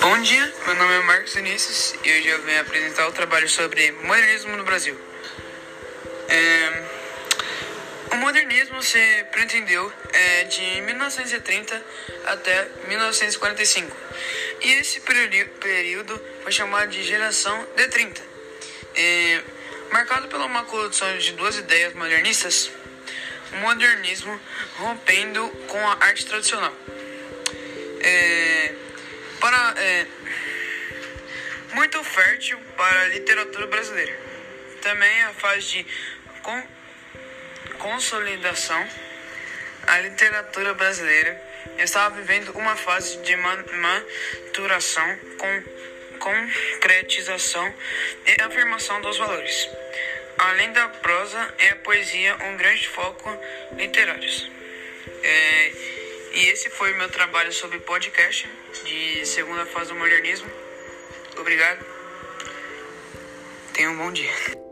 Bom dia, meu nome é Marcos Vinícius e hoje eu venho apresentar o trabalho sobre modernismo no Brasil. É, o modernismo se pretendeu é, de 1930 até 1945 e esse período foi chamado de geração de 30, é, marcado pela uma condução de duas ideias modernistas, modernismo rompendo com a arte tradicional. É, para, é, muito fértil para a literatura brasileira. Também a fase de con, consolidação, a literatura brasileira estava vivendo uma fase de maturação com concretização e afirmação dos valores. Além da prosa e a poesia, um grande foco literários. É, e esse foi o meu trabalho sobre podcast de segunda fase do modernismo. Obrigado. Tenha um bom dia.